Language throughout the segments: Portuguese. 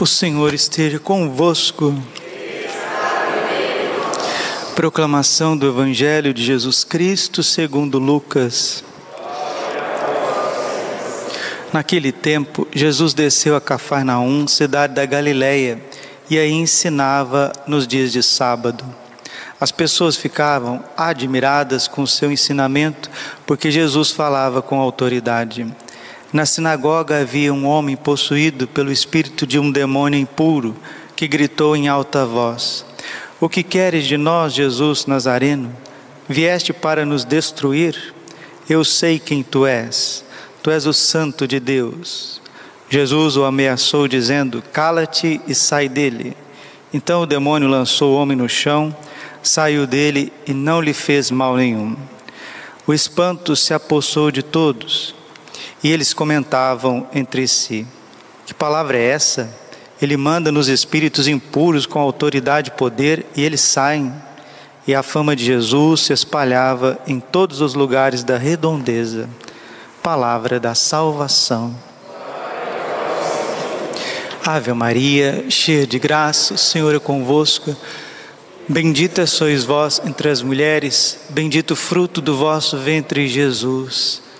O Senhor esteja convosco. Proclamação do Evangelho de Jesus Cristo segundo Lucas. Naquele tempo, Jesus desceu a Cafarnaum, cidade da Galileia, e aí ensinava nos dias de sábado. As pessoas ficavam admiradas com o seu ensinamento, porque Jesus falava com autoridade. Na sinagoga havia um homem possuído pelo espírito de um demônio impuro, que gritou em alta voz: O que queres de nós, Jesus Nazareno? Vieste para nos destruir? Eu sei quem tu és. Tu és o Santo de Deus. Jesus o ameaçou, dizendo: Cala-te e sai dele. Então o demônio lançou o homem no chão, saiu dele e não lhe fez mal nenhum. O espanto se apossou de todos e eles comentavam entre si: Que palavra é essa? Ele manda nos espíritos impuros com autoridade e poder e eles saem. E a fama de Jesus se espalhava em todos os lugares da redondeza. Palavra da salvação. Ave Maria, cheia de graça, o Senhor é convosco. Bendita sois vós entre as mulheres, bendito o fruto do vosso ventre, Jesus.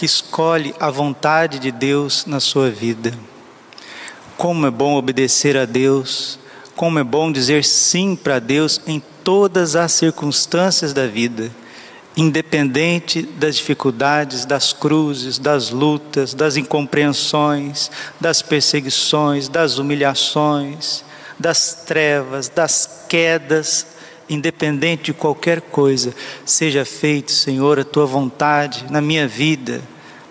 que escolhe a vontade de Deus na sua vida. Como é bom obedecer a Deus, como é bom dizer sim para Deus em todas as circunstâncias da vida, independente das dificuldades, das cruzes, das lutas, das incompreensões, das perseguições, das humilhações, das trevas, das quedas, independente de qualquer coisa, seja feito, Senhor, a tua vontade na minha vida,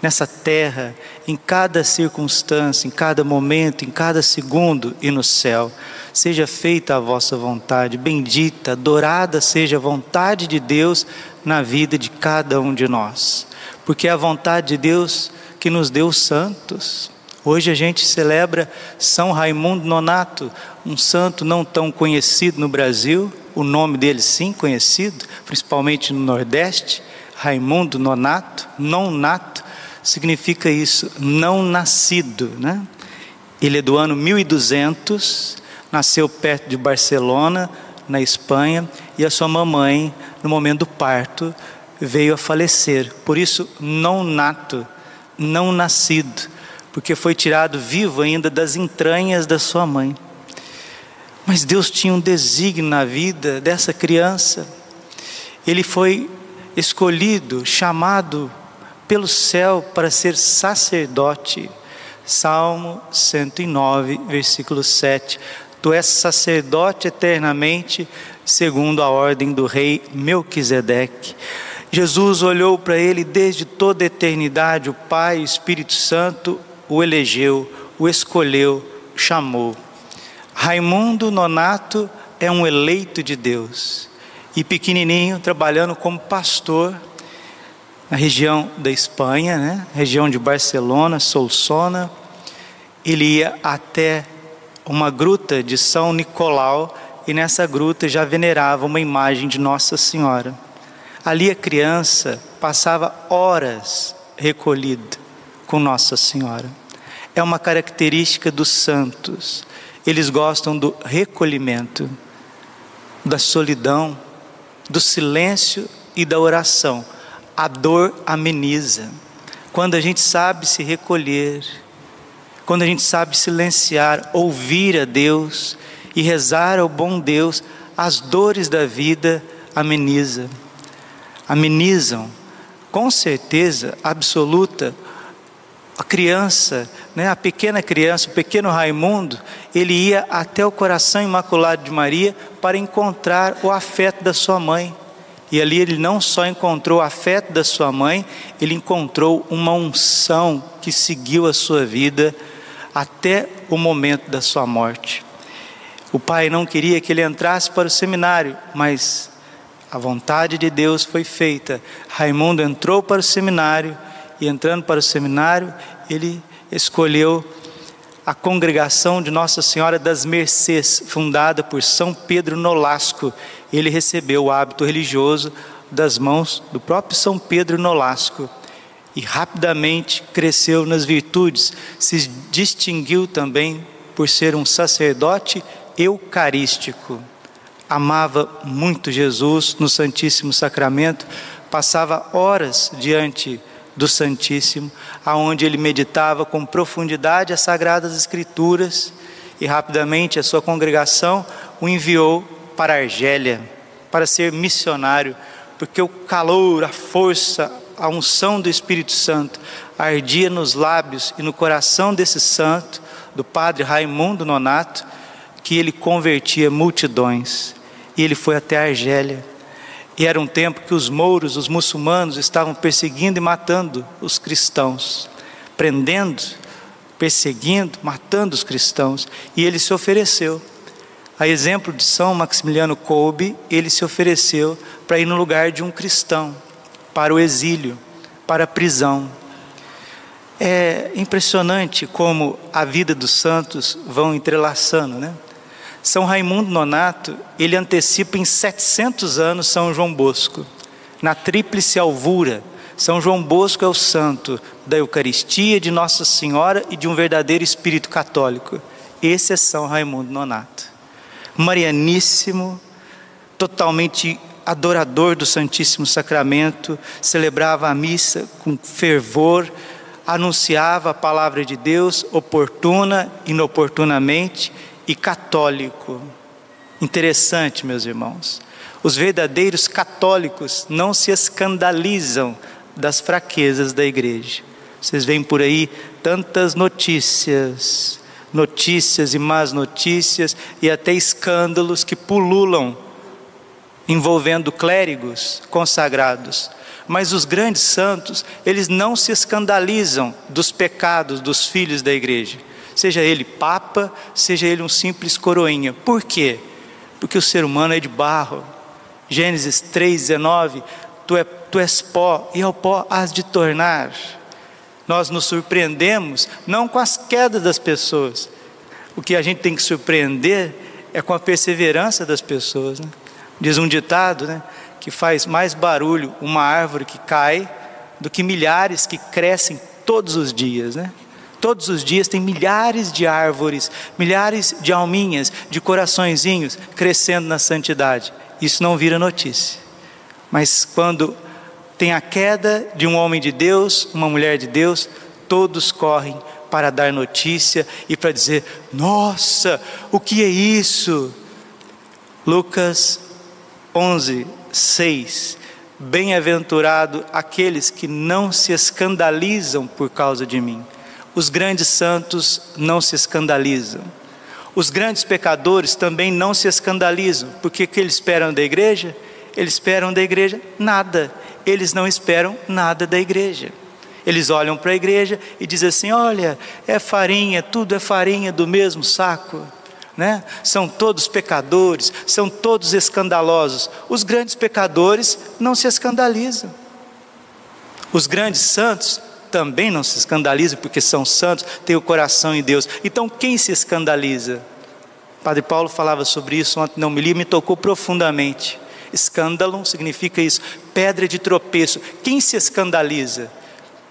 nessa terra, em cada circunstância, em cada momento, em cada segundo e no céu. Seja feita a vossa vontade, bendita, adorada seja a vontade de Deus na vida de cada um de nós, porque é a vontade de Deus que nos deu santos. Hoje a gente celebra São Raimundo Nonato, um santo não tão conhecido no Brasil, o nome dele sim conhecido, principalmente no Nordeste, Raimundo Nonato, não nato, significa isso, não nascido, né? Ele é do ano 1200, nasceu perto de Barcelona, na Espanha, e a sua mamãe, no momento do parto, veio a falecer. Por isso, não nato, não nascido, porque foi tirado vivo ainda das entranhas da sua mãe. Mas Deus tinha um desígnio na vida dessa criança. Ele foi escolhido, chamado pelo céu para ser sacerdote. Salmo 109, versículo 7. Tu és sacerdote eternamente, segundo a ordem do rei Melquisedeque. Jesus olhou para ele desde toda a eternidade, o Pai, o Espírito Santo o elegeu, o escolheu, chamou. Raimundo Nonato é um eleito de Deus e pequenininho trabalhando como pastor na região da Espanha, né? região de Barcelona, Solsona. Ele ia até uma gruta de São Nicolau e nessa gruta já venerava uma imagem de Nossa Senhora. Ali a criança passava horas recolhida com Nossa Senhora. É uma característica dos santos eles gostam do recolhimento, da solidão, do silêncio e da oração. A dor ameniza. Quando a gente sabe se recolher, quando a gente sabe silenciar, ouvir a Deus e rezar ao bom Deus, as dores da vida amenizam. Amenizam, com certeza absoluta, a criança, né, a pequena criança, o pequeno Raimundo, ele ia até o coração imaculado de Maria para encontrar o afeto da sua mãe. E ali ele não só encontrou o afeto da sua mãe, ele encontrou uma unção que seguiu a sua vida até o momento da sua morte. O pai não queria que ele entrasse para o seminário, mas a vontade de Deus foi feita. Raimundo entrou para o seminário e, entrando para o seminário, ele escolheu a congregação de Nossa Senhora das Mercês, fundada por São Pedro Nolasco. Ele recebeu o hábito religioso das mãos do próprio São Pedro Nolasco e rapidamente cresceu nas virtudes, se distinguiu também por ser um sacerdote eucarístico. Amava muito Jesus no Santíssimo Sacramento, passava horas diante do Santíssimo, aonde ele meditava com profundidade as sagradas escrituras e rapidamente a sua congregação o enviou para Argélia para ser missionário, porque o calor, a força, a unção do Espírito Santo ardia nos lábios e no coração desse santo, do padre Raimundo Nonato, que ele convertia multidões. E ele foi até a Argélia e era um tempo que os mouros, os muçulmanos, estavam perseguindo e matando os cristãos, prendendo, perseguindo, matando os cristãos. E ele se ofereceu. A exemplo de São Maximiliano Kolbe, ele se ofereceu para ir no lugar de um cristão, para o exílio, para a prisão. É impressionante como a vida dos santos vão entrelaçando, né? São Raimundo Nonato, ele antecipa em 700 anos São João Bosco. Na tríplice alvura, São João Bosco é o santo da Eucaristia, de Nossa Senhora e de um verdadeiro espírito católico. Esse é São Raimundo Nonato. Marianíssimo, totalmente adorador do Santíssimo Sacramento, celebrava a missa com fervor, anunciava a palavra de Deus oportuna, inoportunamente e católico. Interessante, meus irmãos. Os verdadeiros católicos não se escandalizam das fraquezas da igreja. Vocês veem por aí tantas notícias, notícias e más notícias e até escândalos que pululam envolvendo clérigos consagrados. Mas os grandes santos, eles não se escandalizam dos pecados dos filhos da igreja seja ele papa, seja ele um simples coroinha. Por quê? Porque o ser humano é de barro. Gênesis 3,19: tu, é, tu és pó, e ao pó has de tornar. Nós nos surpreendemos não com as quedas das pessoas, o que a gente tem que surpreender é com a perseverança das pessoas. Né? Diz um ditado né, que faz mais barulho uma árvore que cai do que milhares que crescem todos os dias. Né? Todos os dias tem milhares de árvores, milhares de alminhas, de coraçõezinhos crescendo na santidade. Isso não vira notícia. Mas quando tem a queda de um homem de Deus, uma mulher de Deus, todos correm para dar notícia e para dizer: Nossa, o que é isso? Lucas 11, 6. Bem-aventurado aqueles que não se escandalizam por causa de mim os grandes santos não se escandalizam. Os grandes pecadores também não se escandalizam, porque o que eles esperam da igreja? Eles esperam da igreja nada, eles não esperam nada da igreja. Eles olham para a igreja e dizem assim: olha, é farinha, tudo é farinha do mesmo saco. Né? São todos pecadores, são todos escandalosos. Os grandes pecadores não se escandalizam. Os grandes santos também não se escandalizam porque são santos, têm o coração em Deus. Então quem se escandaliza? Padre Paulo falava sobre isso ontem, não me li, me tocou profundamente. Escândalo significa isso, pedra de tropeço. Quem se escandaliza?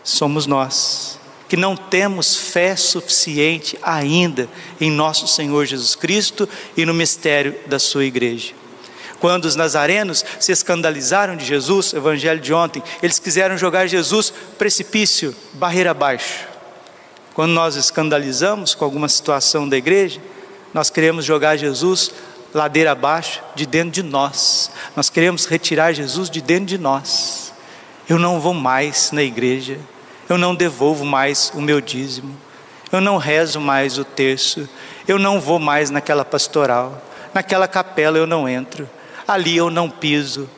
Somos nós, que não temos fé suficiente ainda em nosso Senhor Jesus Cristo e no mistério da sua igreja. Quando os nazarenos se escandalizaram de Jesus, evangelho de ontem, eles quiseram jogar Jesus precipício, barreira abaixo. Quando nós escandalizamos com alguma situação da igreja, nós queremos jogar Jesus ladeira abaixo, de dentro de nós. Nós queremos retirar Jesus de dentro de nós. Eu não vou mais na igreja, eu não devolvo mais o meu dízimo, eu não rezo mais o terço, eu não vou mais naquela pastoral, naquela capela eu não entro ali eu não piso.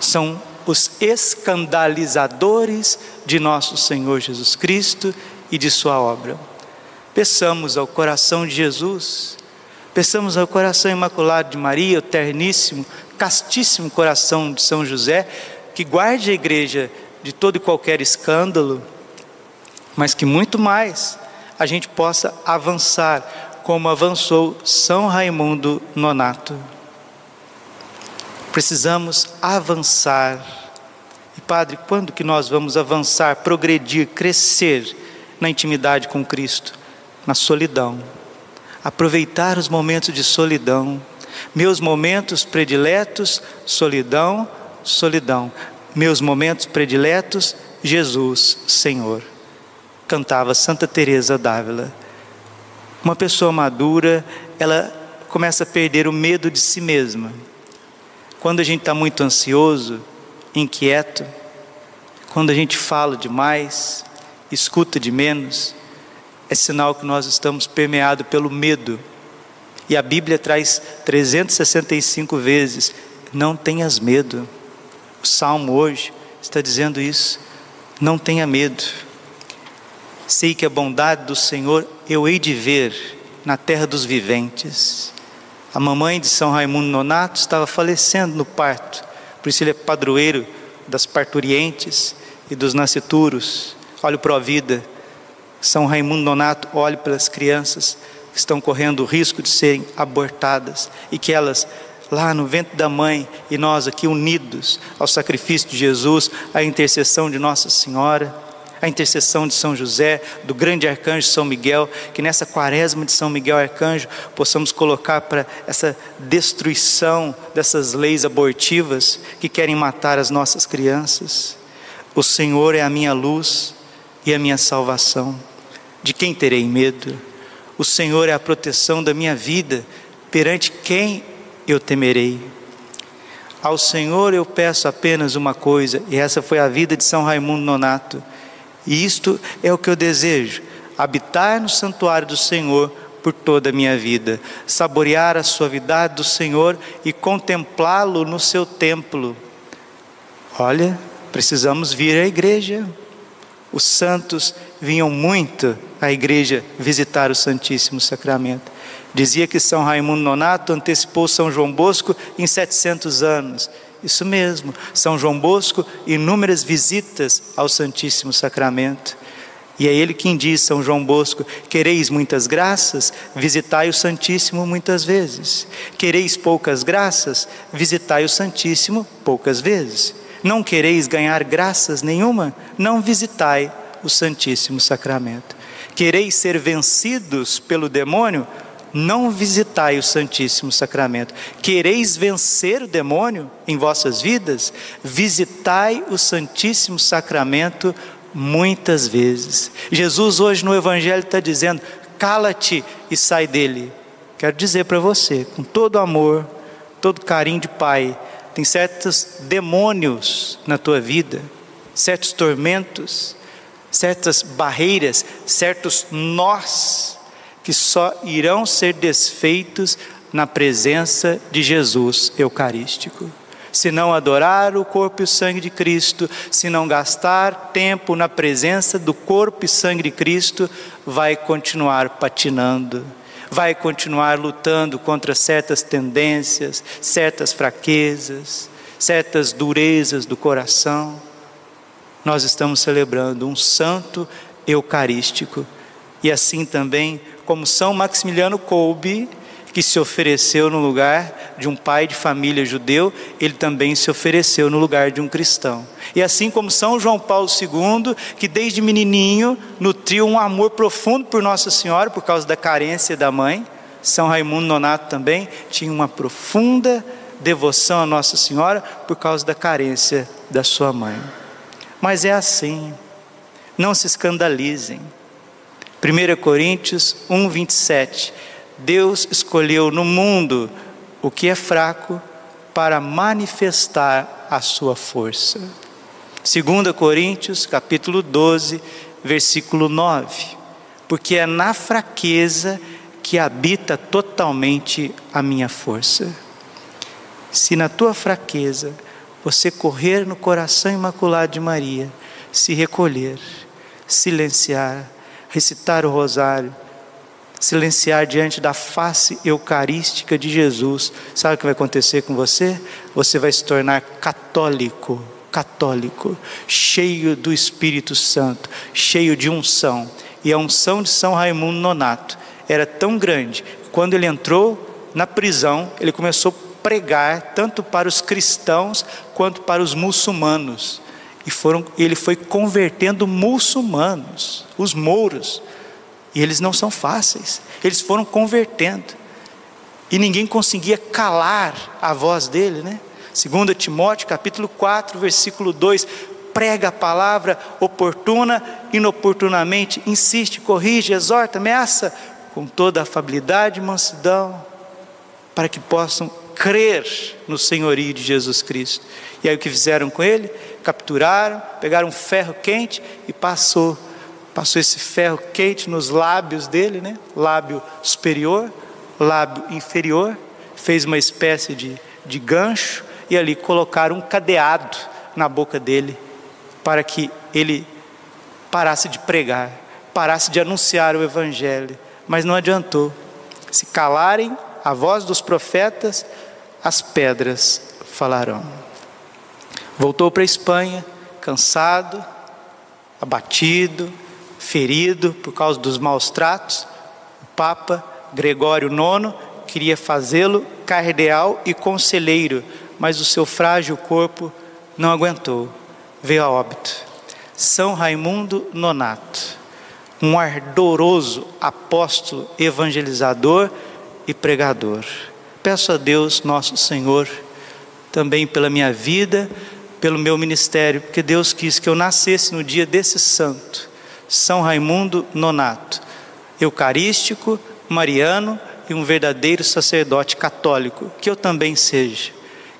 São os escandalizadores de nosso Senhor Jesus Cristo e de Sua obra. Peçamos ao coração de Jesus Peçamos ao coração imaculado de Maria, o terníssimo, castíssimo coração de São José, que guarde a igreja de todo e qualquer escândalo, mas que muito mais a gente possa avançar como avançou São Raimundo Nonato. Precisamos avançar. E Padre, quando que nós vamos avançar, progredir, crescer na intimidade com Cristo? Na solidão. Aproveitar os momentos de solidão. Meus momentos prediletos, solidão, solidão. Meus momentos prediletos, Jesus, Senhor cantava Santa Teresa d'Ávila. Uma pessoa madura, ela começa a perder o medo de si mesma. Quando a gente está muito ansioso, inquieto, quando a gente fala demais, escuta de menos, é sinal que nós estamos permeados pelo medo. E a Bíblia traz 365 vezes: não tenhas medo. O salmo hoje está dizendo isso. Não tenha medo. Sei que a bondade do Senhor eu hei de ver na terra dos viventes. A mamãe de São Raimundo Nonato estava falecendo no parto, por isso ele é padroeiro das parturientes e dos nascituros. Olhe para a vida. São Raimundo Nonato olhe pelas crianças que estão correndo o risco de serem abortadas e que elas lá no ventre da mãe e nós aqui unidos ao sacrifício de Jesus, à intercessão de Nossa Senhora a intercessão de São José, do grande arcanjo São Miguel, que nessa quaresma de São Miguel Arcanjo possamos colocar para essa destruição dessas leis abortivas que querem matar as nossas crianças. O Senhor é a minha luz e a minha salvação. De quem terei medo? O Senhor é a proteção da minha vida, perante quem eu temerei? Ao Senhor eu peço apenas uma coisa, e essa foi a vida de São Raimundo Nonato e isto é o que eu desejo: habitar no santuário do Senhor por toda a minha vida, saborear a suavidade do Senhor e contemplá-lo no seu templo. Olha, precisamos vir à igreja. Os santos vinham muito à igreja visitar o Santíssimo Sacramento. Dizia que São Raimundo Nonato antecipou São João Bosco em 700 anos. Isso mesmo, São João Bosco, inúmeras visitas ao Santíssimo Sacramento. E é ele quem diz, São João Bosco: Quereis muitas graças, visitai o Santíssimo muitas vezes. Quereis poucas graças, visitai o Santíssimo poucas vezes. Não quereis ganhar graças nenhuma, não visitai o Santíssimo Sacramento. Quereis ser vencidos pelo demônio, não visitai o Santíssimo Sacramento. Quereis vencer o demônio em vossas vidas? Visitai o Santíssimo Sacramento muitas vezes. Jesus, hoje no Evangelho, está dizendo: cala-te e sai dele. Quero dizer para você, com todo amor, todo carinho de pai, tem certos demônios na tua vida, certos tormentos, certas barreiras, certos nós que só irão ser desfeitos na presença de Jesus Eucarístico. Se não adorar o corpo e o sangue de Cristo, se não gastar tempo na presença do corpo e sangue de Cristo, vai continuar patinando, vai continuar lutando contra certas tendências, certas fraquezas, certas durezas do coração. Nós estamos celebrando um santo eucarístico e assim também como São Maximiliano Kolbe, que se ofereceu no lugar de um pai de família judeu, ele também se ofereceu no lugar de um cristão. E assim como São João Paulo II, que desde menininho nutriu um amor profundo por Nossa Senhora por causa da carência da mãe, São Raimundo Nonato também tinha uma profunda devoção a Nossa Senhora por causa da carência da sua mãe. Mas é assim, não se escandalizem. 1 Coríntios 1, 27. Deus escolheu no mundo o que é fraco para manifestar a sua força. 2 Coríntios, capítulo 12, versículo 9. Porque é na fraqueza que habita totalmente a minha força. Se na tua fraqueza você correr no coração imaculado de Maria, se recolher, silenciar, recitar o rosário, silenciar diante da face eucarística de Jesus, sabe o que vai acontecer com você? Você vai se tornar católico, católico, cheio do Espírito Santo, cheio de unção. E a unção de São Raimundo Nonato era tão grande, quando ele entrou na prisão, ele começou a pregar tanto para os cristãos quanto para os muçulmanos. E foram, ele foi convertendo muçulmanos, os mouros. E eles não são fáceis. Eles foram convertendo. E ninguém conseguia calar a voz dele, né? Segundo Timóteo, capítulo 4, versículo 2, prega a palavra oportuna, inoportunamente, insiste, corrige, exorta, ameaça com toda a afabilidade e mansidão, para que possam crer no senhorio de Jesus Cristo. E aí o que fizeram com ele? Capturaram, pegaram um ferro quente e passou passou esse ferro quente nos lábios dele, né? Lábio superior, lábio inferior, fez uma espécie de, de gancho e ali colocaram um cadeado na boca dele para que ele parasse de pregar, parasse de anunciar o evangelho. Mas não adiantou. Se calarem a voz dos profetas, as pedras falarão. Voltou para a Espanha, cansado, abatido, ferido por causa dos maus tratos. O Papa Gregório IX queria fazê-lo cardeal e conselheiro, mas o seu frágil corpo não aguentou, veio a óbito. São Raimundo Nonato, um ardoroso apóstolo evangelizador e pregador. Peço a Deus, nosso Senhor, também pela minha vida, pelo meu ministério, porque Deus quis que eu nascesse no dia desse santo são Raimundo Nonato, eucarístico, mariano e um verdadeiro sacerdote católico, que eu também seja,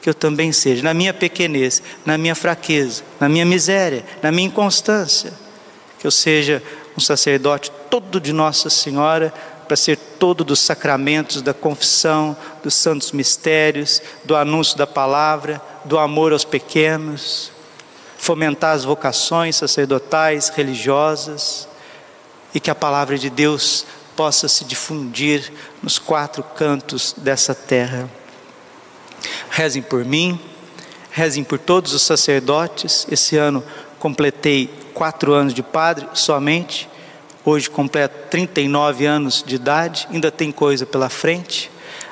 que eu também seja, na minha pequenez, na minha fraqueza, na minha miséria, na minha inconstância, que eu seja um sacerdote todo de Nossa Senhora, para ser todo dos sacramentos da confissão, dos santos mistérios, do anúncio da palavra, do amor aos pequenos, fomentar as vocações sacerdotais, religiosas, e que a palavra de Deus possa se difundir nos quatro cantos dessa terra. Rezem por mim, rezem por todos os sacerdotes. Esse ano completei quatro anos de padre somente. Hoje completo 39 anos de idade, ainda tem coisa pela frente.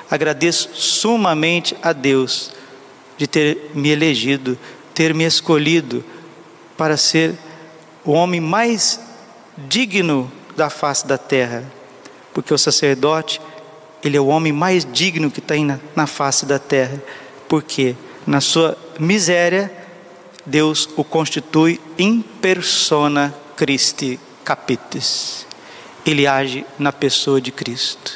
Agradeço sumamente a Deus de ter me elegido ter me escolhido para ser o homem mais digno da face da terra, porque o sacerdote, ele é o homem mais digno que está na, na face da terra, porque na sua miséria, Deus o constitui in persona Christi capitis. Ele age na pessoa de Cristo.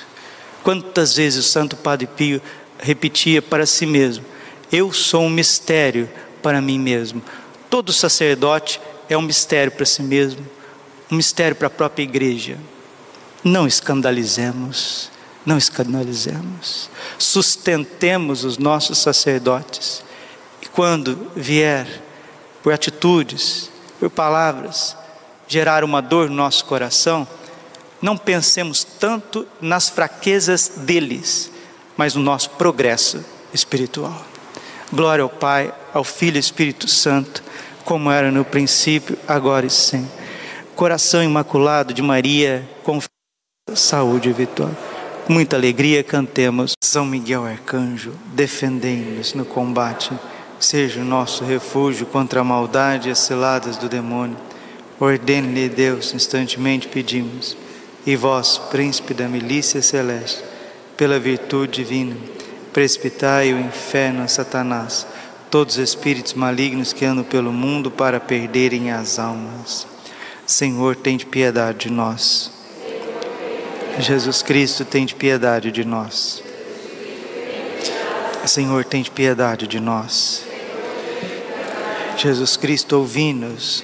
Quantas vezes o Santo Padre Pio repetia para si mesmo: Eu sou um mistério para mim mesmo. Todo sacerdote é um mistério para si mesmo, um mistério para a própria igreja. Não escandalizemos, não escandalizemos. Sustentemos os nossos sacerdotes. E quando vier, por atitudes, por palavras, gerar uma dor no nosso coração, não pensemos tanto nas fraquezas deles, mas no nosso progresso espiritual. Glória ao Pai, ao Filho e Espírito Santo, como era no princípio, agora e sempre. Coração imaculado de Maria, com saúde e vitória. Muita alegria cantemos. São Miguel Arcanjo, defendei-nos no combate. Seja o nosso refúgio contra a maldade e as ciladas do demônio. Ordene-lhe Deus, instantemente pedimos. E vós, príncipe da milícia celeste, pela virtude divina, precipitai o inferno a Satanás, todos os espíritos malignos que andam pelo mundo para perderem as almas. Senhor, tem de piedade de nós. Jesus Cristo, tem de piedade de nós. Senhor, tem de piedade de nós. Jesus Cristo, ouvi-nos.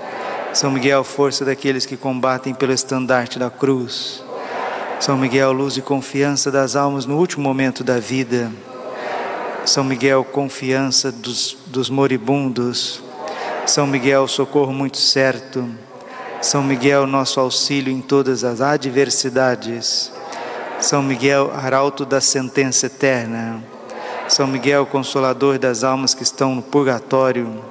São Miguel, força daqueles que combatem pelo estandarte da cruz. São Miguel, luz e confiança das almas no último momento da vida. São Miguel, confiança dos, dos moribundos. São Miguel, socorro muito certo. São Miguel, nosso auxílio em todas as adversidades. São Miguel, arauto da sentença eterna. São Miguel, consolador das almas que estão no purgatório.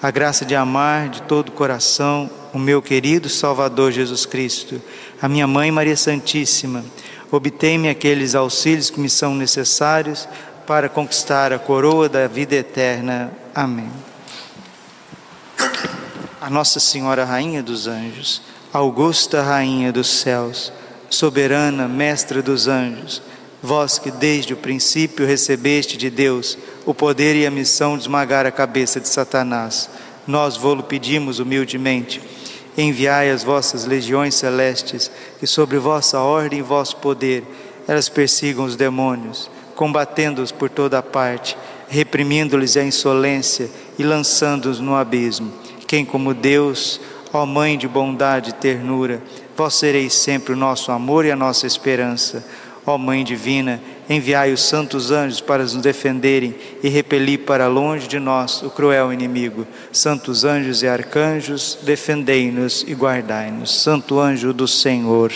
a graça de amar de todo o coração o meu querido Salvador Jesus Cristo, a minha Mãe Maria Santíssima. Obtém-me aqueles auxílios que me são necessários para conquistar a coroa da vida eterna. Amém. A Nossa Senhora Rainha dos Anjos, Augusta Rainha dos Céus, soberana Mestra dos Anjos, vós que desde o princípio recebeste de Deus o poder e a missão de esmagar a cabeça de Satanás, nós vô-lo pedimos humildemente. Enviai as vossas legiões celestes, que sobre vossa ordem e vosso poder elas persigam os demônios, combatendo-os por toda parte, reprimindo-lhes a insolência e lançando-os no abismo. Quem como Deus, ó Mãe de bondade e ternura, vós sereis sempre o nosso amor e a nossa esperança Ó Mãe Divina, enviai os santos anjos para nos defenderem e repelir para longe de nós o cruel inimigo. Santos anjos e arcanjos, defendei-nos e guardai-nos. Santo anjo do Senhor.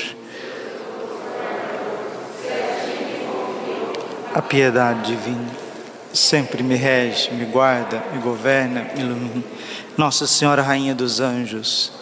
A piedade divina sempre me rege, me guarda, me governa, me ilumina. Nossa Senhora, Rainha dos Anjos,